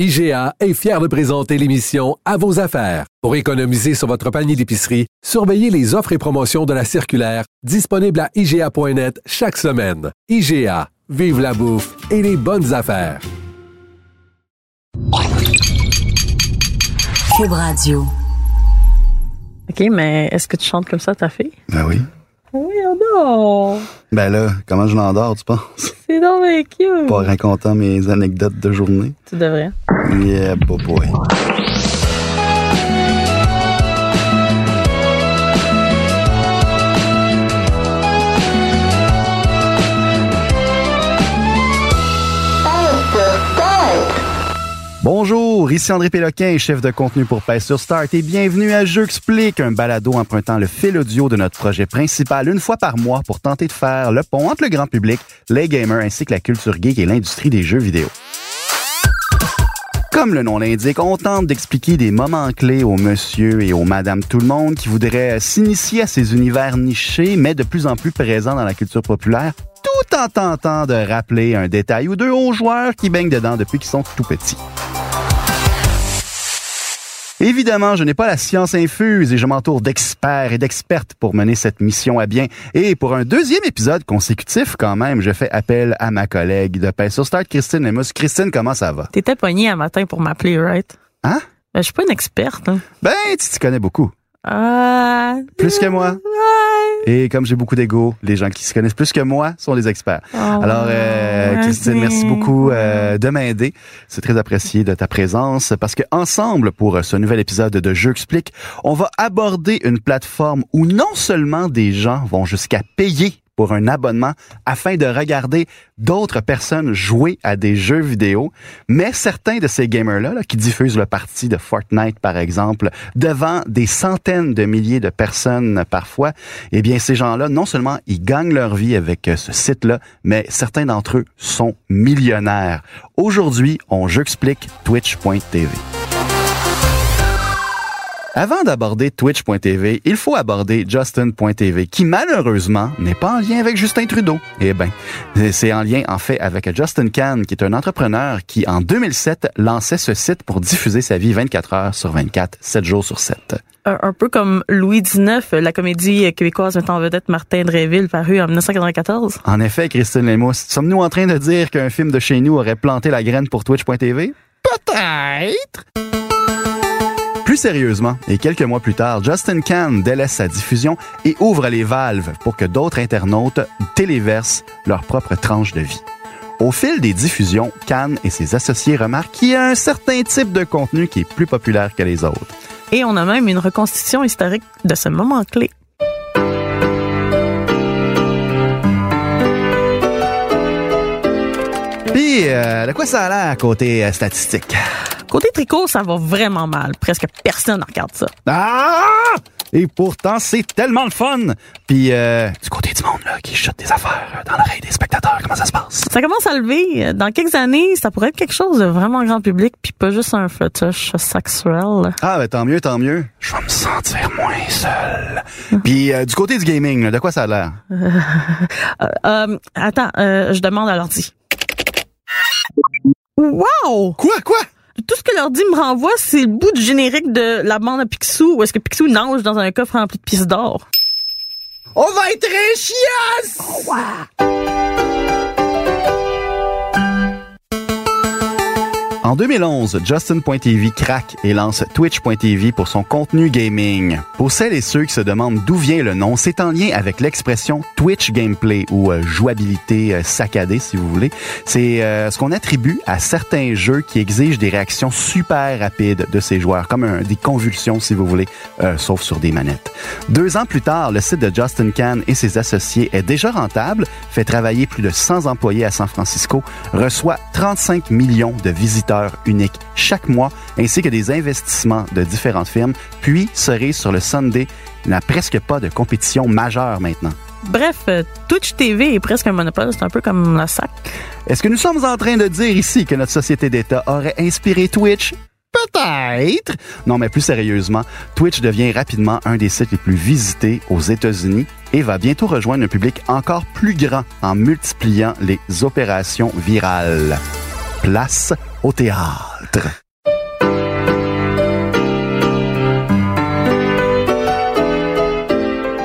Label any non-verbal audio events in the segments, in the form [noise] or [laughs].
IGA est fier de présenter l'émission À vos affaires. Pour économiser sur votre panier d'épicerie, surveillez les offres et promotions de la circulaire disponible à IGA.net chaque semaine. IGA, vive la bouffe et les bonnes affaires. Cube Radio. OK, mais est-ce que tu chantes comme ça ta fille? Ben oui. Oui, non! Ben là, comment je l'endors, tu penses? C'est donc bien cute! Pas racontant mes anecdotes de journée. Tu devrais. Yeah, boy, Bonjour, ici André Péloquin, chef de contenu pour Pace sur Start et bienvenue à Jeux explique, un balado empruntant le fil audio de notre projet principal une fois par mois pour tenter de faire le pont entre le grand public, les gamers ainsi que la culture geek et l'industrie des jeux vidéo. Comme le nom l'indique, on tente d'expliquer des moments clés aux monsieur et aux madame tout le monde qui voudraient s'initier à ces univers nichés, mais de plus en plus présents dans la culture populaire, tout en tentant de rappeler un détail ou deux aux joueurs qui baignent dedans depuis qu'ils sont tout petits. Évidemment, je n'ai pas la science infuse et je m'entoure d'experts et d'expertes pour mener cette mission à bien. Et pour un deuxième épisode consécutif, quand même, je fais appel à ma collègue de Paix sur Start, Christine Lemus. Christine, comment ça va? T'étais poignée un matin pour m'appeler, right? Hein? Ben, je suis pas une experte. Hein. Ben, tu t'y connais beaucoup. Ah. Plus que moi. Et comme j'ai beaucoup d'ego, les gens qui se connaissent plus que moi sont des experts. Oh, Alors, euh, Christine, merci beaucoup euh, de m'aider. C'est très apprécié de ta présence parce que ensemble, pour ce nouvel épisode de Jeux explique, on va aborder une plateforme où non seulement des gens vont jusqu'à payer pour un abonnement afin de regarder d'autres personnes jouer à des jeux vidéo, mais certains de ces gamers-là là, qui diffusent le parti de Fortnite, par exemple, devant des centaines de milliers de personnes parfois, eh bien, ces gens-là, non seulement ils gagnent leur vie avec euh, ce site-là, mais certains d'entre eux sont millionnaires. Aujourd'hui, on j'explique twitch.tv. Avant d'aborder Twitch.tv, il faut aborder Justin.tv, qui malheureusement n'est pas en lien avec Justin Trudeau. Eh ben, c'est en lien en fait avec Justin Kahn, qui est un entrepreneur qui en 2007 lançait ce site pour diffuser sa vie 24 heures sur 24, 7 jours sur 7. Un, peu comme Louis XIX, la comédie québécoise mettant en vedette Martin Dreville, paru en 1994. En effet, Christine Lémous, sommes-nous en train de dire qu'un film de chez nous aurait planté la graine pour Twitch.tv? Peut-être! Plus sérieusement, et quelques mois plus tard, Justin Kahn délaisse sa diffusion et ouvre les valves pour que d'autres internautes téléversent leur propre tranche de vie. Au fil des diffusions, Kahn et ses associés remarquent qu'il y a un certain type de contenu qui est plus populaire que les autres. Et on a même une reconstitution historique de ce moment clé. Puis, euh, de quoi ça a l'air côté euh, statistique? Côté tricot, ça va vraiment mal. Presque personne ne regarde ça. Ah! Et pourtant, c'est tellement le fun! Puis, euh, du côté du monde, là, qui chute des affaires dans l'oreille des spectateurs, comment ça se passe? Ça commence à lever. Dans quelques années, ça pourrait être quelque chose de vraiment grand public, puis pas juste un fétiche sexuel. Ah, ben tant mieux, tant mieux. Je vais me sentir moins seul. Puis, euh, du côté du gaming, là, de quoi ça a l'air? [laughs] Euh, euh, attends, euh, je demande à l'ordi. Wow! Quoi, quoi? Tout ce que l'ordi me renvoie, c'est le bout du générique de la bande à Picsou, où est-ce que Picsou nage dans un coffre rempli de pièces d'or. On va être chiasse! En 2011, Justin.tv craque et lance Twitch.tv pour son contenu gaming. Pour celles et ceux qui se demandent d'où vient le nom, c'est en lien avec l'expression Twitch gameplay ou euh, jouabilité euh, saccadée si vous voulez. C'est euh, ce qu'on attribue à certains jeux qui exigent des réactions super rapides de ses joueurs, comme des convulsions si vous voulez, sauf sur des manettes. Deux ans plus tard, le site de Justin Kahn et ses associés est déjà rentable, fait travailler plus de 100 employés à San Francisco, reçoit 35 millions de visiteurs uniques chaque mois, ainsi que des investissements de différentes firmes, puis cerise sur le Sunday n'a presque pas de compétition majeure maintenant. Bref, euh, Twitch TV est presque un monopole, c'est un peu comme la SAC. Est-ce que nous sommes en train de dire ici que notre société d'État aurait inspiré Twitch? Peut-être. Non, mais plus sérieusement, Twitch devient rapidement un des sites les plus visités aux États-Unis et va bientôt rejoindre un public encore plus grand en multipliant les opérations virales. Place au théâtre.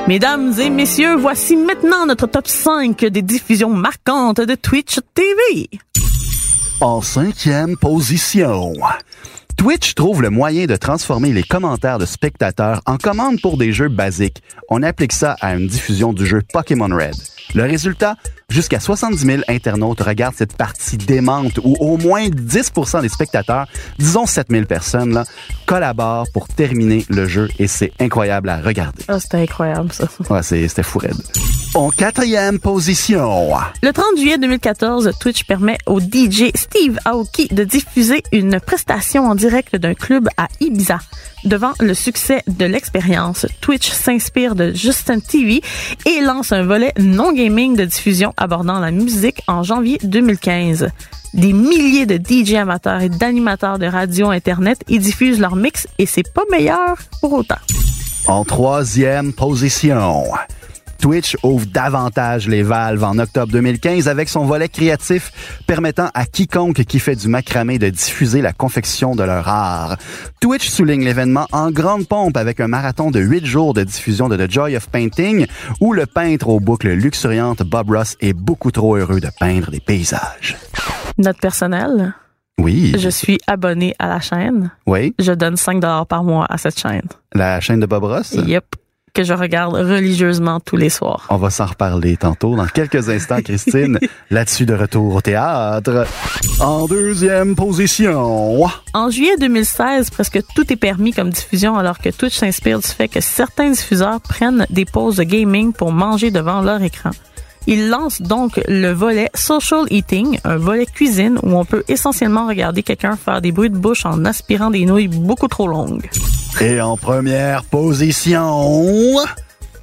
Mesdames et messieurs, voici maintenant notre top 5 des diffusions marquantes de Twitch TV. En cinquième position, Twitch trouve le moyen de transformer les commentaires de spectateurs en commandes pour des jeux basiques. On applique ça à une diffusion du jeu Pokémon Red. Le résultat, jusqu'à 70 000 internautes regardent cette partie démente où au moins 10% des spectateurs, disons 7 000 personnes, là, collaborent pour terminer le jeu et c'est incroyable à regarder. Ah, c'était incroyable ça. [laughs] Ouais, c'était fou raide. En quatrième position, Le 30 juillet 2014, Twitch permet au DJ Steve Aoki de diffuser une prestation en direct d'un club à Ibiza. Devant le succès de l'expérience, Twitch s'inspire de Justin TV et lance un volet non gaming de diffusion abordant la musique en janvier 2015. Des milliers de DJ amateurs et d'animateurs de radio internet y diffusent leur mix et c'est pas meilleur pour autant. En troisième position, Twitch ouvre davantage les valves en octobre 2015 avec son volet créatif permettant à quiconque qui fait du macramé de diffuser la confection de leur art. Twitch souligne l'événement en grande pompe avec un marathon de 8 jours de diffusion de The Joy of Painting où le peintre aux boucles luxuriantes Bob Ross est beaucoup trop heureux de peindre des paysages. Note personnelle, Oui, je suis abonné à la chaîne. oui, Je donne 5 dollars par mois à cette chaîne. la chaîne de Bob Ross? Yep. Que je regarde religieusement tous les soirs. On va s'en reparler tantôt, dans quelques instants, Christine. [laughs] Là-dessus, de retour au théâtre. En deuxième position. En juillet 2016, presque tout est permis comme diffusion alors que Twitch s'inspire du fait que certains diffuseurs prennent des pauses de gaming pour manger devant leur écran. Il lance donc le volet Social Eating, un volet cuisine où on peut essentiellement regarder quelqu'un faire des bruits de bouche en aspirant des nouilles beaucoup trop longues. Et en première position.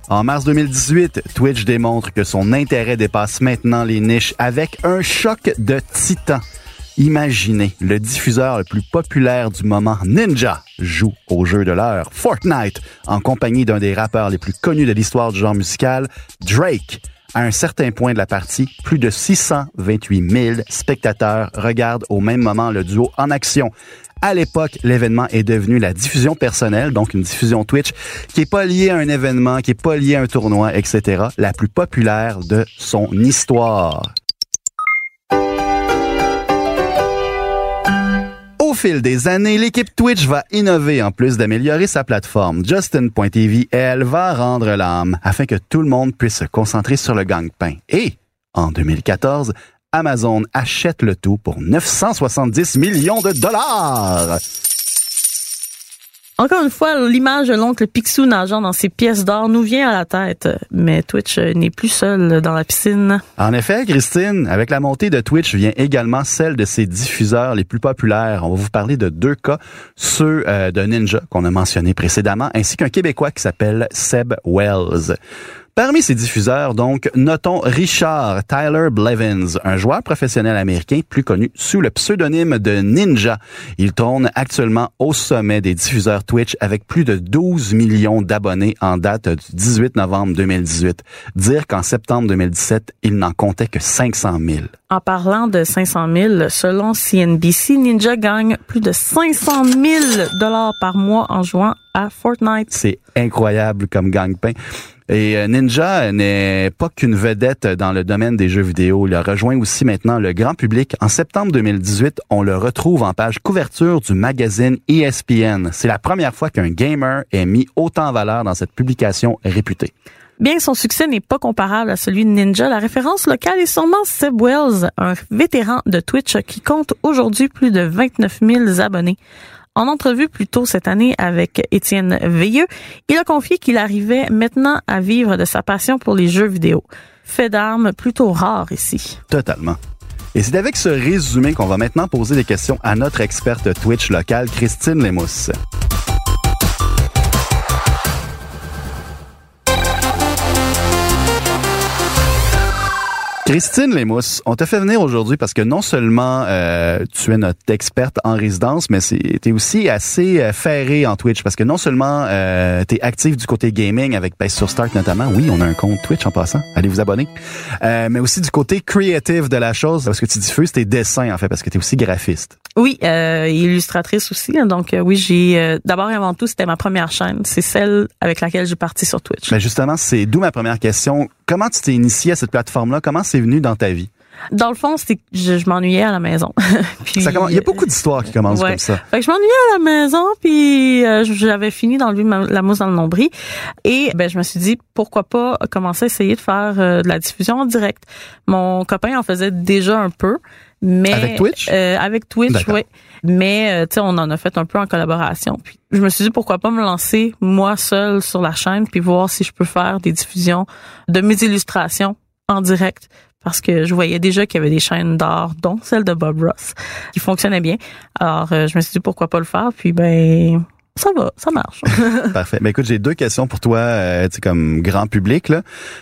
En mars 2018, Twitch démontre que son intérêt dépasse maintenant les niches avec un choc de titan. Imaginez, le diffuseur le plus populaire du moment, Ninja, joue au jeu de l'heure, Fortnite, en compagnie d'un des rappeurs les plus connus de l'histoire du genre musical, Drake. À un certain point de la partie, plus de 628 000 spectateurs regardent au même moment le duo en action. À l'époque, l'événement est devenu la diffusion personnelle, donc une diffusion Twitch qui est pas liée à un événement, qui est pas liée à un tournoi, etc., la plus populaire de son histoire. Fil des années, l'équipe Twitch va innover en plus d'améliorer sa plateforme. Justin.tv, elle, va rendre l'âme afin que tout le monde puisse se concentrer sur le gang-pain. Et, en 2014, Amazon achète le tout pour 970 millions de dollars. Encore une fois, l'image de l'oncle Picsou nageant dans ses pièces d'or nous vient à la tête. Mais Twitch n'est plus seul dans la piscine. En effet, Christine, avec la montée de Twitch vient également celle de ses diffuseurs les plus populaires. On va vous parler de deux cas, ceux euh, de Ninja qu'on a mentionné précédemment, ainsi qu'un Québécois qui s'appelle Seb Wells. Parmi ces diffuseurs, donc, notons Richard Tyler Blevins, un joueur professionnel américain plus connu sous le pseudonyme de Ninja. Il tourne actuellement au sommet des diffuseurs Twitch avec plus de 12 millions d'abonnés en date du 18 novembre 2018. Dire qu'en septembre 2017, il n'en comptait que 500 000. En parlant de 500 000, selon CNBC, Ninja gagne plus de 500 000 dollars par mois en jouant à Fortnite. C'est incroyable comme gang-pain. Et euh, Ninja n'est pas qu'une vedette dans le domaine des jeux vidéo. Il a rejoint aussi maintenant le grand public. En septembre 2018, on le retrouve en page couverture du magazine ESPN. C'est la première fois qu'un gamer est mis autant en valeur dans cette publication réputée. Bien que son succès n'est pas comparable à celui de Ninja, la référence locale est sûrement Seb Wells, un vétéran de Twitch qui compte aujourd'hui plus de 29 000 abonnés. En entrevue plus tôt cette année avec Étienne Veilleux, il a confié qu'il arrivait maintenant à vivre de sa passion pour les jeux vidéo. Fait d'armes plutôt rare ici. Totalement. Et c'est avec ce résumé qu'on va maintenant poser des questions à notre experte Twitch locale, Christine Lemousse. Christine Lemousse, on t'a fait venir aujourd'hui parce que non seulement euh, tu es notre experte en résidence, mais tu es aussi assez euh, ferré en Twitch parce que non seulement euh, tu es du côté gaming avec Base sur Start notamment, oui, on a un compte Twitch en passant, allez vous abonner, euh, mais aussi du côté creative de la chose parce que tu diffuses tes dessins en fait parce que tu es aussi graphiste. Oui, euh, illustratrice aussi. hein. Donc euh, oui, j'ai euh, d'abord et avant tout, c'était ma première chaîne. C'est celle avec laquelle j'ai parti sur Twitch. Ben justement, c'est d'où ma première question. Comment tu t'es initié à cette plateforme-là? Comment c'est venu dans ta vie? Dans le fond, c'était que je, je m'ennuyais à la maison. [laughs] puis, Ça commence- il y a beaucoup d'histoires qui commencent Ouais. comme ça. Fait que je m'ennuyais à la maison, puis euh, j'avais fini d'enlever ma- la mousse dans le nombril. Et ben je me suis dit, pourquoi pas commencer à essayer de faire euh, de la diffusion en direct. Mon copain en faisait déjà un peu, mais... Avec Twitch? Euh, avec Twitch, oui. Mais, euh, tu sais, on en a fait un peu en collaboration. Puis je me suis dit, pourquoi pas me lancer moi seule sur la chaîne, puis voir si je peux faire des diffusions de mes illustrations en direct parce que je voyais déjà qu'il y avait des chaînes d'art, dont celle de Bob Ross, qui fonctionnaient bien. Alors, euh, je me suis dit pourquoi pas le faire, puis ben ça va, ça marche. [laughs] Parfait. Ben écoute, j'ai deux questions pour toi, euh, tu sais, comme grand public. Là.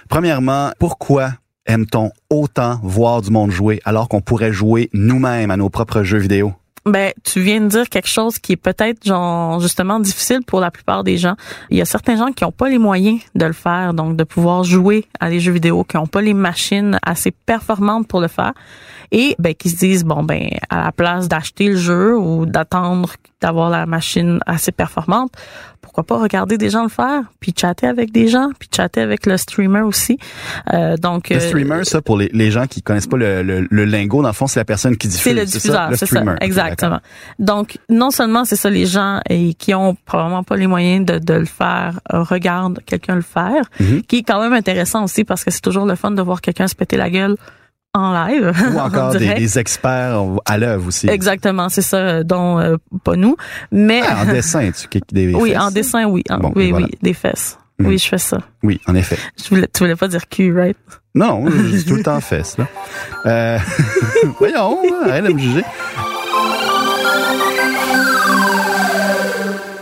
Premièrement, pourquoi aime-t-on autant voir du monde jouer alors qu'on pourrait jouer nous-mêmes à nos propres jeux vidéo? Ben, tu viens de dire quelque chose qui est peut-être genre justement difficile pour la plupart des gens. Il y a certains gens qui n'ont pas les moyens de le faire, donc de pouvoir jouer à des jeux vidéo, qui n'ont pas les machines assez performantes pour le faire, et ben qui se disent bon ben à la place d'acheter le jeu ou d'attendre d'avoir la machine assez performante, pourquoi pas regarder des gens le faire, puis chatter avec des gens, puis chatter avec le streamer aussi. Euh, donc Le euh, streamer, ça, pour les, les gens qui connaissent pas le, le, le lingo, dans le fond, c'est la personne qui diffuse. C'est le ça? diffuseur, c'est ça. Ok, exactement. Donc, non seulement c'est ça, les gens et qui ont probablement pas les moyens de, de le faire, euh, regardent quelqu'un le faire, Mhm. qui est quand même intéressant aussi parce que c'est toujours le fun de voir quelqu'un se péter la gueule en live. [laughs] Ou en encore des, experts à l'œuvre aussi. Exactement, c'est ça, dont euh, pas nous, mais Ah, en dessin, [laughs] tu des oui, fesses? en dessin, oui, En- Bon, oui, voilà. oui, des fesses. Mhm. Oui, je fais ça. Oui, en effet. Je voulais, tu voulais pas dire cul, right? Non, je dis [laughs] tout le temps fesses, là. Euh, voyons, arrête de me juger.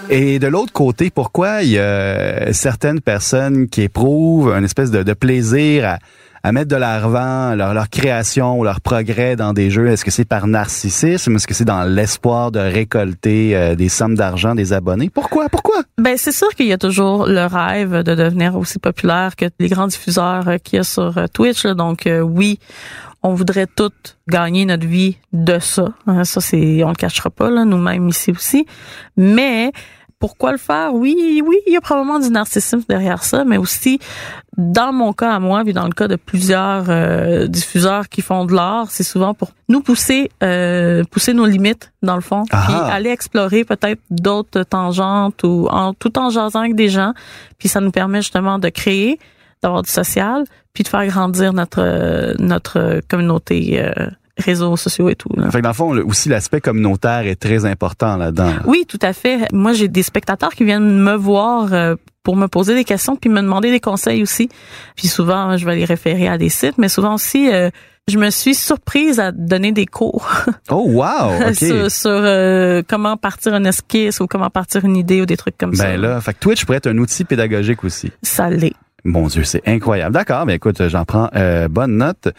Et de l'autre côté, pourquoi il y a certaines personnes qui éprouvent une espèce de, de plaisir à, à mettre de l'avant leur, leur création ou leur progrès dans des jeux? Est-ce que c'est par narcissisme? Est-ce que c'est dans l'espoir de récolter euh, des sommes d'argent des abonnés? Pourquoi? Pourquoi? Ben c'est sûr qu'il y a toujours le rêve de devenir aussi populaire que les grands diffuseurs euh, qu'il y a sur euh, Twitch. Donc oui, on voudrait toutes gagner notre vie de ça. Hein, Ça c'est, on le cachera pas là, nous-mêmes ici aussi. Mais pourquoi le faire? Oui, oui, il y a probablement du narcissisme derrière ça, mais aussi dans mon cas à moi, puis dans le cas de plusieurs euh, diffuseurs qui font de l'art, c'est souvent pour nous pousser, euh, pousser nos limites dans le fond, Ah. puis aller explorer peut-être d'autres tangentes ou en tout en jasant avec des gens, puis ça nous permet justement de créer, d'avoir du social, puis de faire grandir notre euh, notre communauté. euh, réseaux sociaux et tout. là. Fait que dans le fond, aussi l'aspect communautaire est très important là-dedans. là. Oui, tout à fait. Moi, j'ai des spectateurs qui viennent me voir euh, pour me poser des questions puis me demander des conseils aussi. Puis souvent, je vais les référer à des sites, mais souvent aussi, euh, je me suis surprise à donner des cours [laughs] Oh wow, [laughs] ok. sur, sur, euh, comment partir un esquisse ou comment partir une idée ou des trucs comme ça. Ben là, fait que Twitch pourrait être un outil pédagogique aussi. Ça l'est. Mon Dieu, c'est incroyable. D'accord, ben écoute, j'en prends euh, bonne note.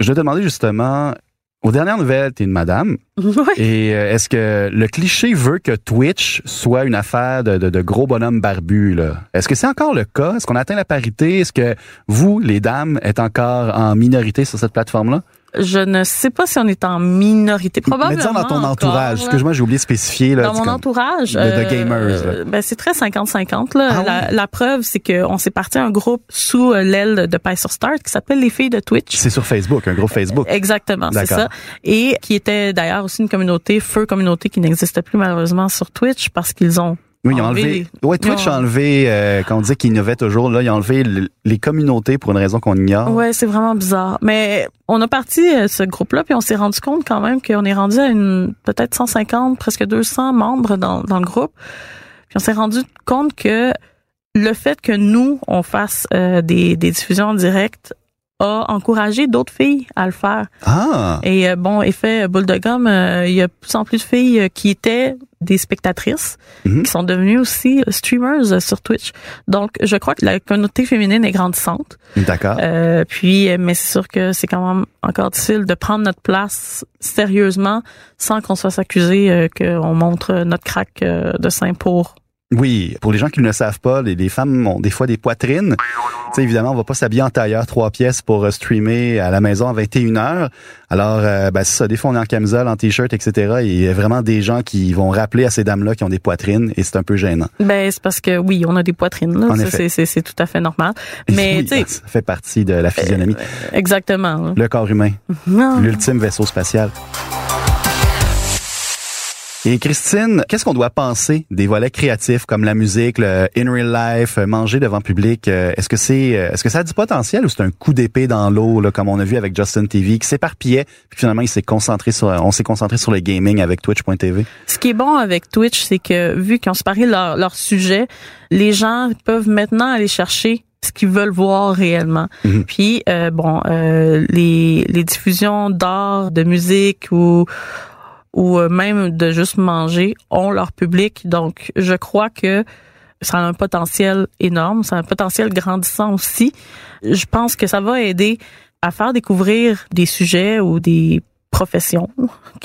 Je vais te demander justement, aux dernières nouvelles, t'es une madame, [laughs] Oui. et euh, est-ce que le cliché veut que Twitch soit une affaire de, de, de gros bonhommes barbus, là? Est-ce que c'est encore le cas? Est-ce qu'on a atteint la parité? Est-ce que vous, les dames, êtes encore en minorité sur cette plateforme-là? Je ne sais pas si on est en minorité. Mais Probablement. disons dans ton encore, entourage. là. Excuse-moi, j'ai oublié de spécifier. Là, Dans mon entourage, de- de gamers, là. ben c'est très 50-50 là. Ah la, la preuve, c'est qu'on s'est parti un groupe sous euh, l'aile de Pie sur Start qui s'appelle les filles de Twitch. C'est sur Facebook, un groupe Facebook. Exactement, c'est ça. Et qui était d'ailleurs aussi une communauté, feu communauté qui n'existe plus malheureusement sur Twitch parce qu'ils ont Oui, ils ont enlevé. Ouais, Twitch ont- a enlevé, euh, quand on disait qu'il innovait toujours, là, ils ont enlevé le- les communautés pour une raison qu'on ignore. Ouais, c'est vraiment bizarre. Mais on a parti euh, ce groupe-là, puis on s'est rendu compte quand même qu'on est rendu à une peut-être 150, presque 200 membres dans, dans le groupe. Puis on s'est rendu compte que le fait que nous, on fasse euh, des, des diffusions en direct a encouragé d'autres filles à le faire. Ah! Et euh, bon, effet boule de gomme, euh, il y a de plus en plus de filles euh, qui étaient des spectatrices, Mhm. qui sont devenues aussi streamers sur Twitch. Donc, je crois que la communauté féminine est grandissante. D'accord. Euh, puis, mais c'est sûr que c'est quand même encore difficile de prendre notre place sérieusement sans qu'on fasse accuser euh, qu'on montre notre crack euh, de sein pour Oui, pour les gens qui ne le savent pas, les, les femmes ont des fois des poitrines. Tu sais, évidemment, on va pas s'habiller en tailleur trois pièces pour euh, streamer à la maison à 21 heures. Alors, euh, ben, c'est ça. Des fois, on est en camisole, en t-shirt, etc. Et il y a vraiment des gens qui vont rappeler à ces dames-là qui ont des poitrines et c'est un peu gênant. Ben, c'est parce que oui, on a des poitrines. Là. En Ça, effet. c'est, tout à fait normal. Mais, Oui, [laughs] tu sais, ça fait partie de la physionomie. exactement. Le corps humain, Non. l'ultime vaisseau spatial. Et Christine, qu'est-ce qu'on doit penser des volets créatifs comme la musique, le in real life, euh, manger devant public? Euh, Est-ce que c'est, euh, est-ce que ça a du potentiel ou c'est un coup d'épée dans l'eau, là, comme on a vu avec Justin TV, qui s'éparpillait, puis finalement il s'est concentré sur, on s'est concentré sur le gaming avec Twitch.tv. Ce qui est bon avec Twitch, c'est que vu qu'ils ont séparé leur, leur sujet, les gens peuvent maintenant aller chercher ce qu'ils veulent voir réellement. Mhm. Puis euh, bon, euh, les, les diffusions d'art, de musique ou ou euh, même de juste manger ont leur public. Donc, je crois que ça a un potentiel énorme, ça a un potentiel grandissant aussi. Je pense que ça va aider à faire découvrir des sujets ou des professions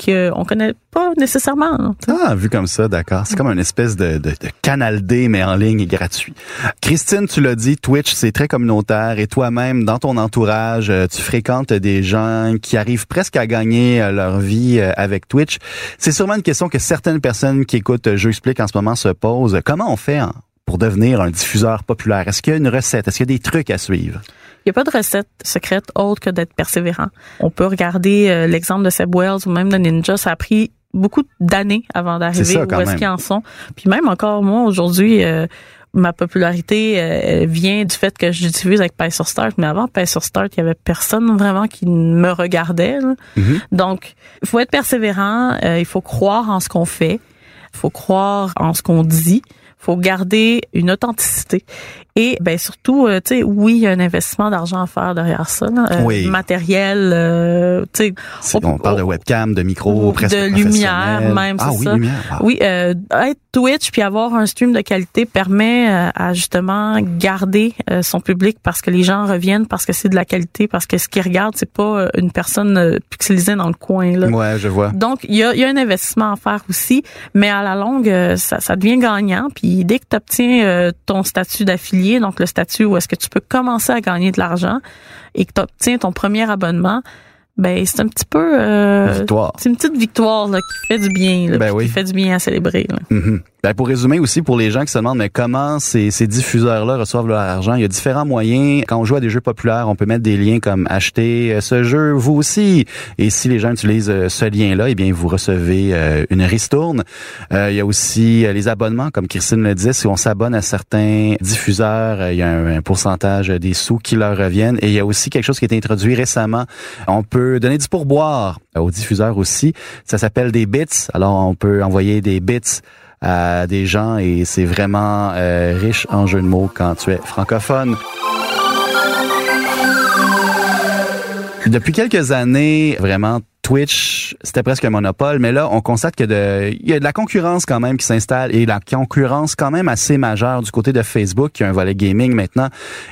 qu'on connaît pas nécessairement. Ah, vu comme ça, d'accord. C'est comme une espèce de, de, de canal D, mais en ligne et gratuit. Christine, tu l'as dit, Twitch, c'est très communautaire et toi-même, dans ton entourage, euh, tu fréquentes des gens qui arrivent presque à gagner euh, leur vie euh, avec Twitch. C'est sûrement une question que certaines personnes qui écoutent Je explique en ce moment se posent. Comment on fait pour devenir un diffuseur populaire? Est-ce qu'il y a une recette? Est-ce qu'il y a des trucs à suivre? Il n'y a pas de recette secrète autre que d'être persévérant. On peut regarder euh, l'exemple de Seb Wells ou même de Ninja. Ça a pris beaucoup d'années avant d'arriver ça, où est-ce qu'ils en sont. Puis même encore moi aujourd'hui, euh, ma popularité euh, vient du fait que je diffuse avec Pay sur Start. Mais avant Pay sur Start, il y avait personne vraiment qui me regardait. Mhm. Donc, il faut être persévérant. euh, il faut croire en ce qu'on fait. Il faut croire en ce qu'on dit. Faut garder une authenticité. Et ben surtout, euh, tu sais, oui, il y a un investissement d'argent à faire derrière ça. là. Euh, Oui. Matériel, euh, tu sais, On- On, parle de webcam, de micro, de presque lumière professionnel. même, Ah c'est oui, ça. lumière. Oui, euh, être Twitch puis avoir un stream de qualité permet euh, à justement garder euh, son public parce que les gens reviennent parce que c'est de la qualité, parce que ce qu'ils regardent c'est pas une personne euh, pixelisée dans le coin là. Ouais, je vois. Donc, il y a, il y a un investissement à faire aussi, mais à la longue, euh, ça, ça devient gagnant. Puis dès que tu obtiens ton statut d'affilié, donc le statut où est-ce que tu peux commencer à gagner de l'argent et que tu obtiens ton premier abonnement, ben c'est un petit peu... euh, Victoire. c'est une petite victoire là, qui fait du bien, là, Ben oui. qui fait du bien à célébrer. là. Mhm. Ben, pour résumer aussi, pour les gens qui se demandent mais comment ces, ces diffuseurs-là reçoivent leur argent, il y a différents moyens. Quand on joue à des jeux populaires, on peut mettre des liens comme acheter euh, ce jeu, vous aussi. Et si les gens utilisent euh, ce lien-là, eh bien vous recevez euh, une ristourne. Euh, il y a aussi les abonnements, comme Christine le disait, si on s'abonne à certains diffuseurs, il y a un, un pourcentage des sous qui leur reviennent. Et il y a aussi quelque chose qui a été introduit récemment. On peut donner du pourboire aux diffuseurs aussi. Ça s'appelle des bits. Alors on peut envoyer des bits à des gens et c'est vraiment euh, riche en jeux de mots quand tu es francophone. Depuis quelques années, vraiment, Twitch, c'était presque un monopole, mais là, on constate que de, il y a de la concurrence quand même qui s'installe et la concurrence quand même assez majeure du côté de Facebook, qui a un volet gaming maintenant.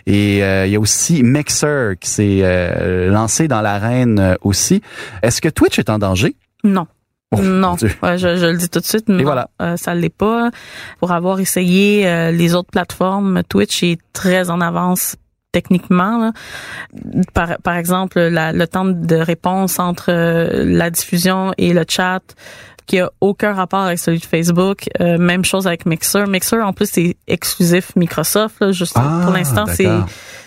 Et euh, il y a aussi Mixer qui s'est euh, lancé dans l'arène euh, aussi. Est-ce que Twitch est en danger? Non. Oh, non. Ouais, je, je le dis tout de suite. non, voilà. euh, ça l'est pas. Pour avoir essayé euh, les autres plateformes, Twitch est très en avance techniquement. là. Par, par exemple, la- le temps de réponse entre euh, la diffusion et le chat qui a aucun rapport avec celui de Facebook. Euh, même chose avec Mixer. Mixer, en plus, c'est exclusif Microsoft. Là, juste Ah, pour l'instant, c'est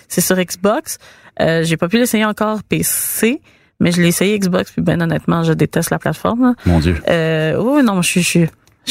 c'est sur Xbox. Euh, j'ai pas pu l'essayer encore PC, mais je l'ai essayé Xbox. Puis ben honnêtement, je déteste la plateforme. là. Mon Dieu. Euh, oui, non, je suis, je suis,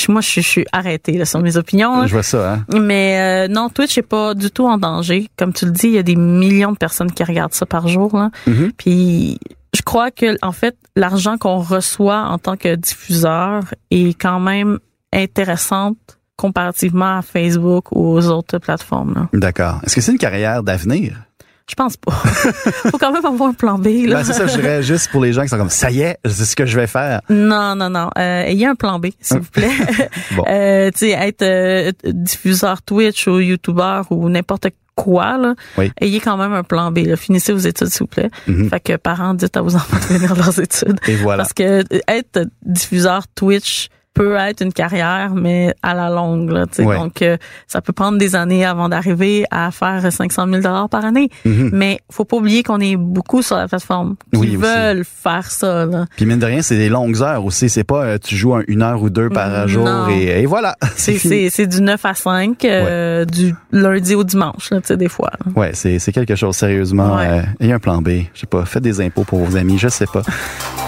moi, je suis, je suis arrêtée là, sur mes opinions. là. Je vois ça, hein? Mais euh, non, Twitch est pas du tout en danger. Comme tu le dis, il y a des millions de personnes qui regardent ça par jour. Là. Mhm. Puis je crois que en fait, l'argent qu'on reçoit en tant que diffuseur est quand même intéressante comparativement à Facebook ou aux autres plateformes. D'accord. Est-ce que c'est une carrière d'avenir? Je pense pas. [laughs] Faut quand même avoir un plan B. Là. Ben, c'est ça, je dirais juste pour les gens qui sont comme, ça y est, c'est ce que je vais faire. Non, non, non. Euh, ayez un plan B, s'il vous plaît. [laughs] Bon. [laughs] euh, tu sais, être euh, diffuseur Twitch ou YouTuber ou n'importe quoi, là, Oui. ayez quand même un plan B. Là. Finissez vos études, s'il vous plaît. Mhm. Fait que parents, dites à vos enfants de finir leurs études. Et voilà. Parce que euh, être diffuseur Twitch peut être une carrière, mais à la longue. Là. Ouais. Donc, euh, ça peut prendre des années avant d'arriver à faire 500 000 dollars par année. Mhm. Mais faut pas oublier qu'on est beaucoup sur la plateforme qui Oui, aussi. veulent faire ça. Là. Puis mine de rien, c'est des longues heures aussi. C'est pas euh, tu joues un- une heure ou deux par Mm, jour et, et voilà. [laughs] C'est, fini. c'est, c'est du 9 à 5, euh, du lundi au dimanche, là, tu sais, des fois. là. Ouais, c'est c'est quelque chose sérieusement. Ouais. Euh, ayez un plan B. Je sais pas, faites des impôts pour vos amis, je sais pas. [laughs]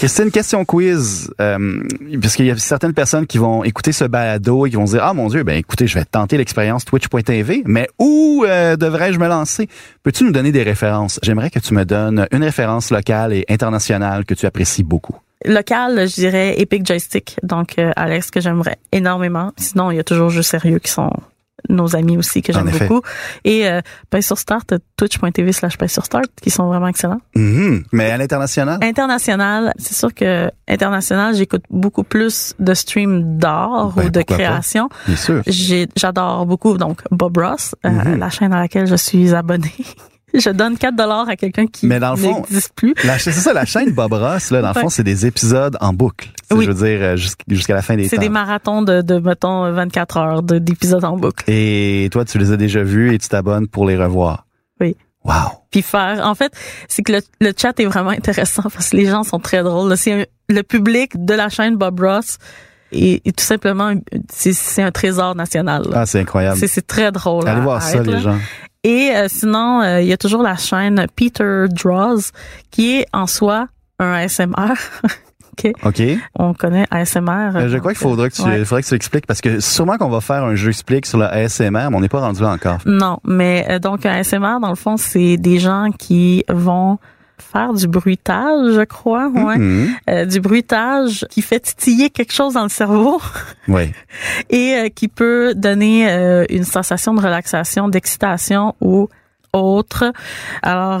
Christine, question quiz. Euh, parce y a certaines personnes qui vont écouter ce balado et qui vont dire Ah mon Dieu, ben écoutez, je vais tenter l'expérience Twitch.tv, mais où euh, devrais-je me lancer? Peux-tu nous donner des références? J'aimerais que tu me donnes une référence locale et internationale que tu apprécies beaucoup. Local, je dirais Epic Joystick. Donc, euh, Alex, que j'aimerais énormément. Sinon, il y a toujours Jeux Sérieux qui sont nos amis aussi, que j'aime beaucoup. Et euh, sur Start, twitch.tv slash sur Start, qui sont vraiment excellents. Mhm. Mais à l'international? International, c'est sûr que international, j'écoute beaucoup plus de streams d'art Ben, ou de création. Bien sûr. J'ai- J'adore beaucoup donc Bob Ross, euh, Mhm. la chaîne à laquelle je suis abonné. [laughs] je donne 4 dollars à quelqu'un qui Mais dans le fond, n'existe plus. C'est ça, la chaîne Bob Ross, là, dans le fond, c'est des épisodes en boucle. Oui. Je veux dire, euh, jusqu'- jusqu'à la fin des C'est temps. des marathons de, de mettons 24 heures de- d'épisodes en boucle. Et toi, tu les as déjà vus et tu t'abonnes pour les revoir. Oui. Wow. Puis faire, en fait, c'est que le, le chat est vraiment intéressant parce que les gens sont très drôles. C'est le public de la chaîne Bob Ross est, est tout simplement c'est c'est un trésor national. là. Ah, c'est incroyable. C'est c'est très drôle. Allez à- voir à ça, être, les là. gens. Et euh, sinon, euh, il y a toujours la chaîne Peter Draws, qui est en soi un ASMR. [laughs] OK. On connaît ASMR. Euh, je crois qu'il faudra que tu, Ouais. faudrait que tu l'expliques parce que sûrement qu'on va faire un jeu explique sur le ASMR, mais on n'est pas rendu là encore. Non, mais euh, donc un ASMR, dans le fond, c'est des gens qui vont faire du bruitage, je crois, ouais. Mhm. Euh, du bruitage qui fait titiller quelque chose dans le cerveau [laughs] Oui. et euh, qui peut donner euh, une sensation de relaxation, d'excitation ou autre. Alors,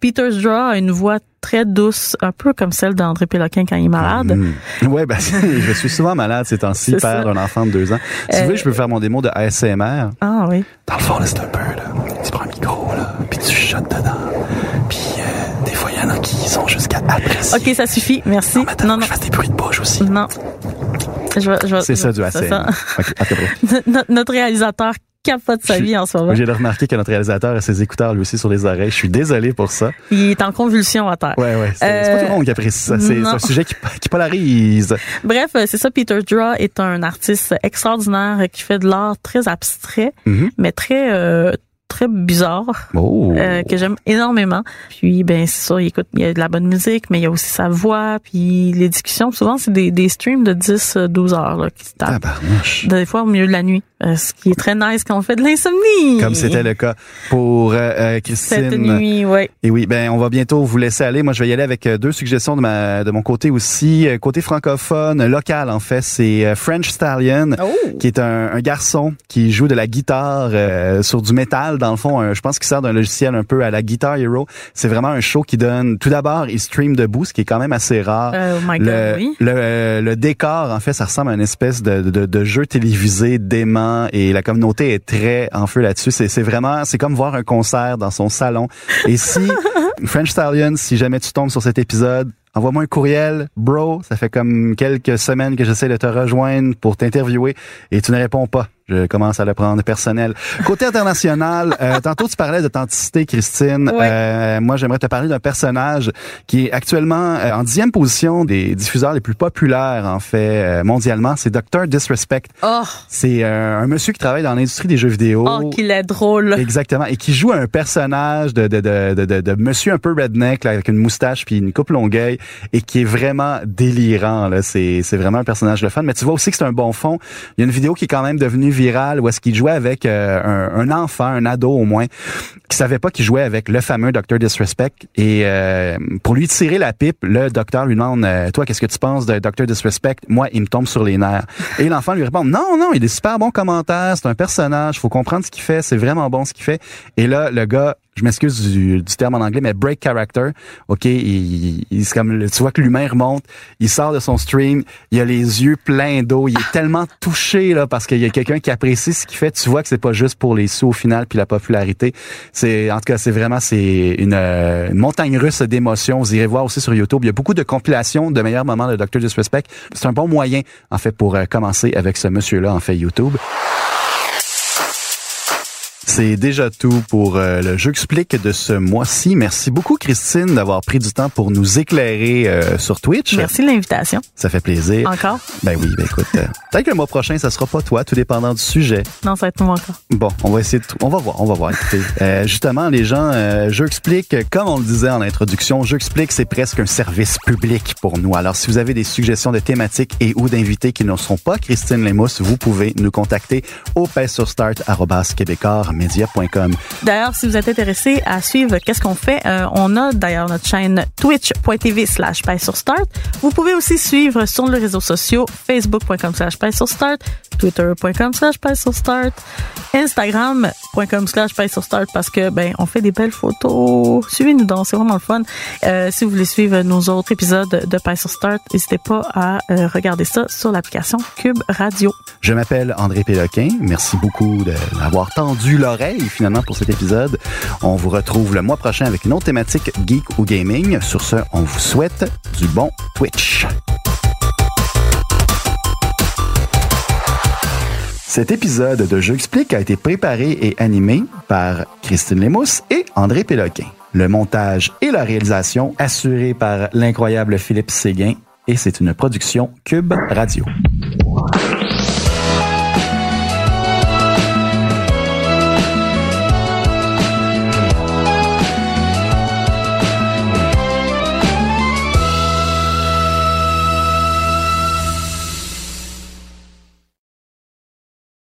Peter's Draw a une voix très douce, un peu comme celle d'André Péloquin quand il est malade. Mhm. Ouais, ben, je suis souvent malade ces temps-ci, père d'un enfant de deux ans. Si Euh, vous voulez, je peux faire mon démo de ASMR. Ah oui. Dans le fond, là, c'est un peu, là. Tu prends un micro, là, puis tu chuchotes dedans. Euh, jusqu'à apprécier. Ok, ça suffit. Merci. Non, attends, Non, non, je fasse des bruits de bouche aussi. non. Je je C'est ça, du c'est ASMR. ça. OK, attends, bref. Notre- Notre réalisateur capote sa vie en ce moment. J'ai remarqué que notre réalisateur a ses écouteurs, lui aussi, sur les oreilles. Je suis désolé pour ça. Il est en convulsion à terre. Ouais, ouais. C'est pas Euh, tout le monde qui apprécie ça. C'est un sujet qui, qui polarise. Bref, euh, c'est ça. Peter Draw est un artiste extraordinaire euh, qui fait de l'art très abstrait, Mhm. mais très euh, très bizarre. Oh. euh, que j'aime énormément. Puis ben c'est ça, il écoute, il y a de la bonne musique, mais il y a aussi sa voix, puis les discussions, souvent c'est des, des streams de 10 euh, 12 heures là, qui se tapent. Des fois au milieu de la nuit, euh, ce qui est très nice quand on fait de l'insomnie. Comme c'était le cas pour euh, euh, cette Christine. nuit, ouais. Et oui, ben on va bientôt vous laisser aller. Moi, je vais y aller avec euh, deux suggestions de ma de mon côté aussi, Euh, côté francophone, local en fait, c'est euh, French Stallion. Oh. qui est un, un garçon qui joue de la guitare euh, sur du métal dans le fond un- je pense qu'il sert d'un logiciel un peu à la Guitar Hero c'est vraiment un show qui donne tout d'abord il stream debout ce qui est quand même assez rare Euh, oh my god, le, oui. le, euh, le décor, en fait, ça ressemble à une espèce de, de, de jeu télévisé dément et la communauté est très en feu là-dessus. C'est, c'est vraiment, c'est comme voir un concert dans son salon. Et si, [laughs] French Stallion, si jamais tu tombes sur cet épisode, envoie-moi un courriel, bro. Ça fait comme quelques semaines que j'essaie de te rejoindre pour t'interviewer et tu ne réponds pas. Je commence à le prendre personnel. Côté international, [laughs] euh, tantôt tu parlais d'authenticité, Christine. Ouais. Euh, moi, j'aimerais te parler d'un personnage qui est actuellement euh, en dixième position des diffuseurs les plus populaires, en fait, euh, mondialement. C'est Dr. Disrespect. Oh, C'est euh, un monsieur qui travaille dans l'industrie des jeux vidéo. oh qu'il est drôle. Exactement. Et qui joue un personnage de, de, de, de, de, de monsieur un peu redneck, là, avec une moustache puis une coupe longueuil, et qui est vraiment délirant. C'est, c'est vraiment un personnage de fun. Mais tu vois aussi que c'est un bon fond. Il y a une vidéo qui est quand même devenue virale où est-ce qu'il jouait avec euh, un, un enfant, un ado au moins, qui savait pas qu'il jouait avec le fameux Dr. Disrespect. Et euh, pour lui tirer la pipe, le docteur lui demande euh, Toi, qu'est-ce que tu penses de Dr. Disrespect? Moi, il me tombe sur les nerfs. Et l'enfant lui répond Non, non, il a des super bons commentaires, c'est un personnage, faut comprendre ce qu'il fait, c'est vraiment bon ce qu'il fait. Et là, le gars, je m'excuse du, du terme en anglais, mais break character. OK, il, il- c'est comme tu vois que l'humain remonte, il sort de son stream, il a les yeux pleins d'eau, il est tellement touché là parce qu'il y a quelqu'un qui apprécie ce qu'il fait, tu vois que c'est pas juste pour les sous au final puis la popularité. C'est en tout cas, c'est vraiment c'est une, euh, une montagne russe d'émotions. Vous irez voir aussi sur YouTube. Il y a beaucoup de compilations de meilleurs moments de Dr. Disrespect. C'est un bon moyen en fait pour euh, commencer avec ce monsieur-là en fait YouTube. C'est déjà tout pour euh, le jeu explique de ce mois-ci. Merci beaucoup Christine d'avoir pris du temps pour nous éclairer euh, sur Twitch. Merci de l'invitation. Ça fait plaisir. Encore? Ben oui, ben écoute, euh, peut-être que le mois prochain ça sera pas toi, tout dépendant du sujet. Non, ça va être moi encore. Bon, on va essayer de, on va voir, on va voir. Écoutez, euh, justement, les gens, euh, je explique, comme on le disait en introduction, je explique, c'est presque un service public pour nous. Alors, si vous avez des suggestions de thématiques et ou d'invités qui ne sont pas Christine Lemousse, vous pouvez nous contacter au D'ailleurs, si vous êtes intéressé à suivre qu'est-ce qu'on fait, euh, on a d'ailleurs notre chaîne twitch.tv slash sur start. Vous pouvez aussi suivre sur les réseaux sociaux facebook.com slash sur start, twitter.com slash sur start, instagram.com slash sur start parce que ben on fait des belles photos. Suivez-nous donc, c'est vraiment le fun. Euh, si vous voulez suivre nos autres épisodes de Pie sur Start, n'hésitez pas à euh, regarder ça sur l'application Cube Radio. Je m'appelle André Péloquin. Merci beaucoup d'avoir tendu l'oreille finalement pour cet épisode. On vous retrouve le mois prochain avec une autre thématique geek ou gaming. Sur ce, on vous souhaite du bon Twitch. Cet épisode de Jeux explique a été préparé et animé par Christine Lemousse et André Péloquin. Le montage et la réalisation assurés par l'incroyable Philippe Séguin et c'est une production Cube Radio.